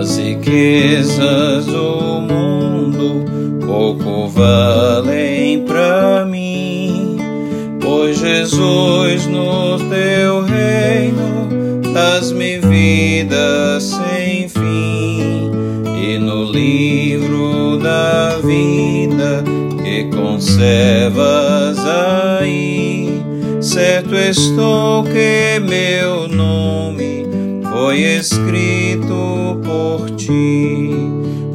As riquezas do mundo pouco valem para mim, pois Jesus no teu reino dás-me vida sem conservas aí, certo estou que meu nome foi escrito por ti,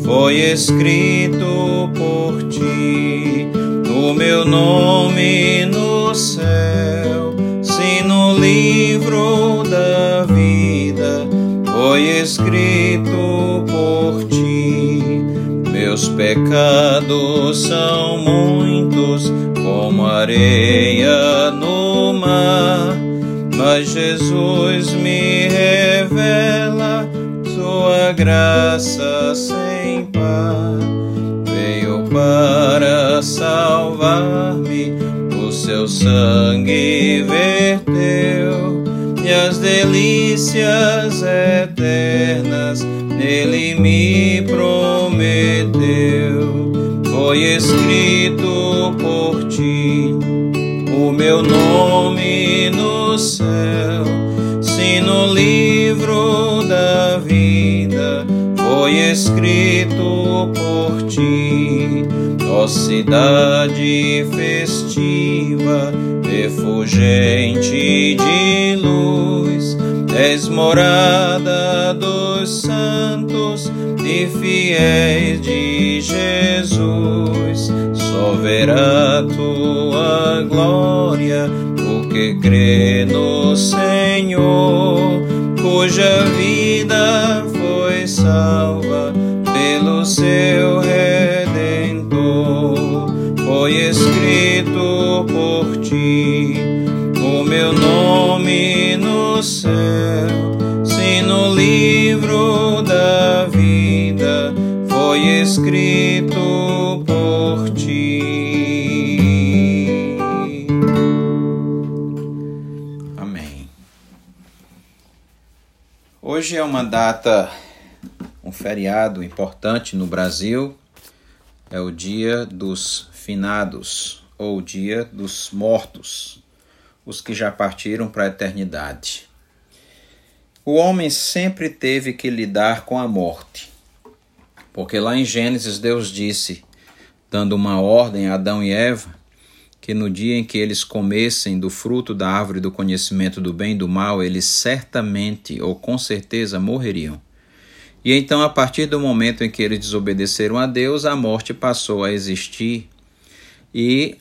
foi escrito por ti, o meu nome no céu, se no livro da vida foi escrito Meus pecados são muitos como areia no mar, mas Jesus me revela sua graça sem par. Veio para salvar-me, o seu sangue verteu e as delícias eternas nele me. Foi escrito por ti o meu nome no céu, se no livro da vida. Foi escrito por ti, ó cidade festiva, refulgente de luz, és morada dos santos e fiéis de Jesus, verá tua glória o que crê no Senhor, cuja vida foi salva pelo seu redentor. Foi escrito por ti o meu nome no céu, se no livro da vida foi escrito Hoje é uma data, um feriado importante no Brasil. É o dia dos finados, ou dia dos mortos, os que já partiram para a eternidade. O homem sempre teve que lidar com a morte, porque lá em Gênesis Deus disse, dando uma ordem a Adão e Eva, que no dia em que eles comessem do fruto da árvore do conhecimento do bem e do mal, eles certamente ou com certeza morreriam. E então, a partir do momento em que eles desobedeceram a Deus, a morte passou a existir. E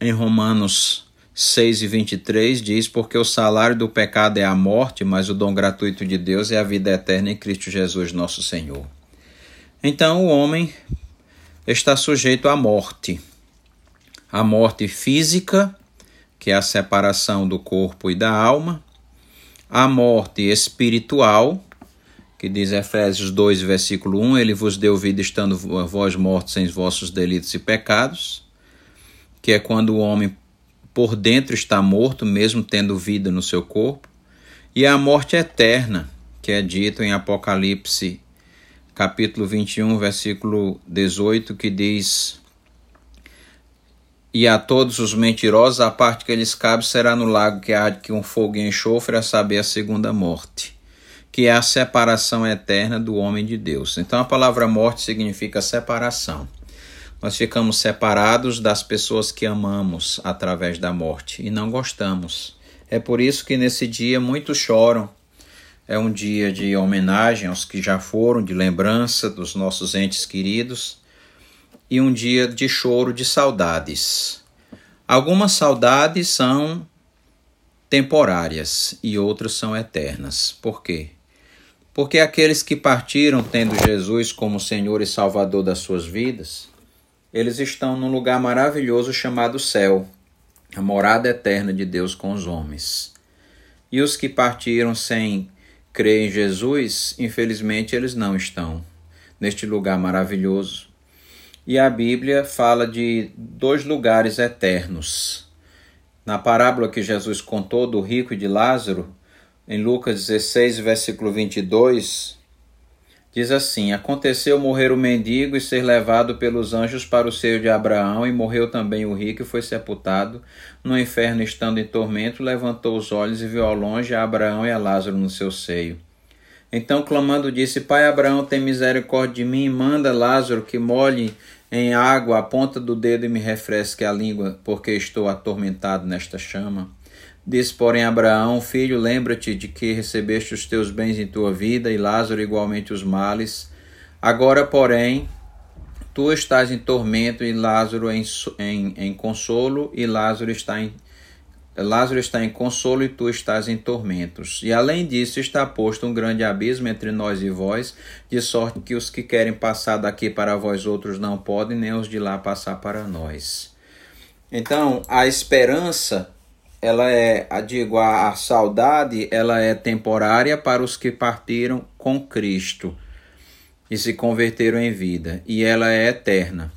em Romanos 6 e 23 diz: Porque o salário do pecado é a morte, mas o dom gratuito de Deus é a vida eterna em Cristo Jesus, nosso Senhor. Então, o homem está sujeito à morte. A morte física, que é a separação do corpo e da alma, a morte espiritual, que diz Efésios 2, versículo 1: Ele vos deu vida estando vós mortos em vossos delitos e pecados, que é quando o homem por dentro está morto, mesmo tendo vida no seu corpo, e a morte eterna, que é dito em Apocalipse, capítulo 21, versículo 18, que diz: E a todos os mentirosos, a parte que lhes cabe será no lago que há que um fogo enxofre, a saber, a segunda morte que é a separação eterna do homem de Deus. Então a palavra morte significa separação. Nós ficamos separados das pessoas que amamos através da morte e não gostamos. É por isso que nesse dia muitos choram. É um dia de homenagem aos que já foram, de lembrança dos nossos entes queridos e um dia de choro de saudades. Algumas saudades são temporárias e outras são eternas. Por quê? Porque aqueles que partiram tendo Jesus como Senhor e Salvador das suas vidas, eles estão num lugar maravilhoso chamado céu, a morada eterna de Deus com os homens. E os que partiram sem crer em Jesus, infelizmente eles não estão neste lugar maravilhoso. E a Bíblia fala de dois lugares eternos. Na parábola que Jesus contou do rico e de Lázaro, em Lucas 16, versículo 22, Diz assim: Aconteceu morrer o mendigo e ser levado pelos anjos para o seio de Abraão, e morreu também o rico e foi sepultado. No inferno, estando em tormento, levantou os olhos e viu ao longe a Abraão e a Lázaro no seu seio. Então, clamando, disse: Pai Abraão, tem misericórdia de mim, manda Lázaro que molhe em água a ponta do dedo e me refresque a língua, porque estou atormentado nesta chama. Disse, porém, Abraão: Filho, lembra-te de que recebeste os teus bens em tua vida e Lázaro igualmente os males. Agora, porém, tu estás em tormento e Lázaro em, em, em consolo, e Lázaro está em Lázaro está em consolo e tu estás em tormentos. E além disso está posto um grande abismo entre nós e vós, de sorte que os que querem passar daqui para vós outros não podem, nem os de lá passar para nós. Então, a esperança ela é, digo, a, saudade, ela é temporária para os que partiram com Cristo e se converteram em vida, e ela é eterna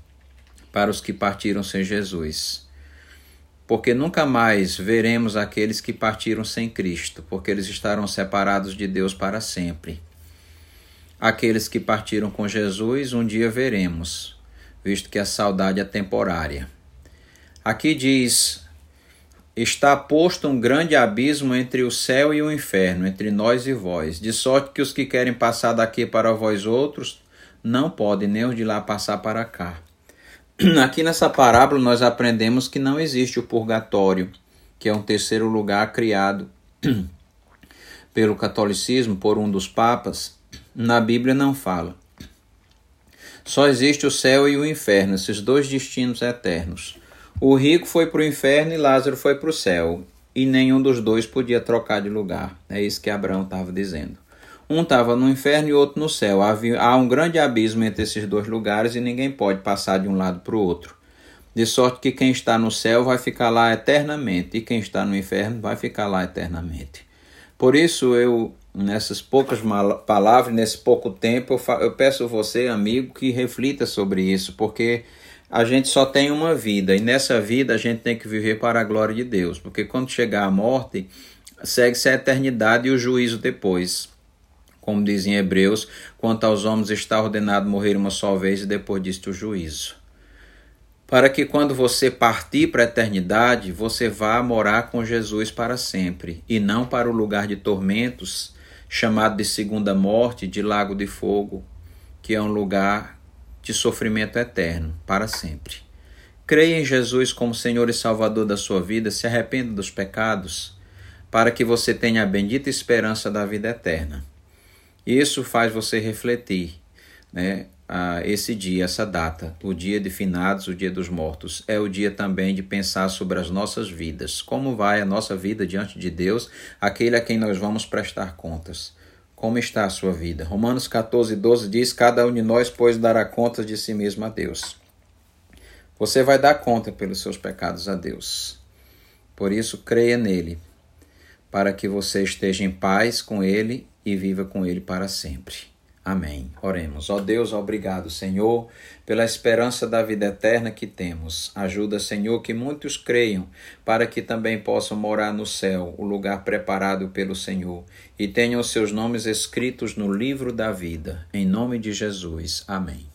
para os que partiram sem Jesus. Porque nunca mais veremos aqueles que partiram sem Cristo, porque eles estarão separados de Deus para sempre. Aqueles que partiram com Jesus, um dia veremos, visto que a saudade é temporária. Aqui diz Está posto um grande abismo entre o céu e o inferno, entre nós e vós, de sorte que os que querem passar daqui para vós outros não podem, nem os de lá passar para cá. Aqui nessa parábola nós aprendemos que não existe o purgatório, que é um terceiro lugar criado pelo catolicismo por um dos papas. Na Bíblia não fala. Só existe o céu e o inferno, esses dois destinos eternos. O rico foi para o inferno e Lázaro foi para o céu, e nenhum dos dois podia trocar de lugar. É isso que Abraão estava dizendo. Um estava no inferno e outro no céu. Havia, há um grande abismo entre esses dois lugares e ninguém pode passar de um lado para o outro. De sorte que quem está no céu vai ficar lá eternamente e quem está no inferno vai ficar lá eternamente. Por isso eu, nessas poucas palavras, nesse pouco tempo, eu, eu peço você, amigo, que reflita sobre isso, porque a gente só tem uma vida e nessa vida a gente tem que viver para a glória de Deus, porque quando chegar a morte, segue-se a eternidade e o juízo depois. Como dizem Hebreus, quanto aos homens está ordenado morrer uma só vez e depois disto o juízo. Para que quando você partir para a eternidade, você vá morar com Jesus para sempre e não para o lugar de tormentos, chamado de segunda morte, de lago de fogo, que é um lugar de sofrimento eterno, para sempre. Creia em Jesus como Senhor e Salvador da sua vida, se arrependa dos pecados, para que você tenha a bendita esperança da vida eterna. Isso faz você refletir, né? esse dia, essa data, o dia de finados, o dia dos mortos, é o dia também de pensar sobre as nossas vidas, como vai a nossa vida diante de Deus, aquele a quem nós vamos prestar contas. Como está a sua vida? Romanos 14, 12 diz: Cada um de nós, pois, dará conta de si mesmo a Deus. Você vai dar conta pelos seus pecados a Deus. Por isso, creia nele, para que você esteja em paz com ele e viva com ele para sempre. Amém. Oremos. Ó Deus, obrigado, Senhor, pela esperança da vida eterna que temos. Ajuda, Senhor, que muitos creiam, para que também possam morar no céu, o lugar preparado pelo Senhor, e tenham seus nomes escritos no livro da vida. Em nome de Jesus. Amém.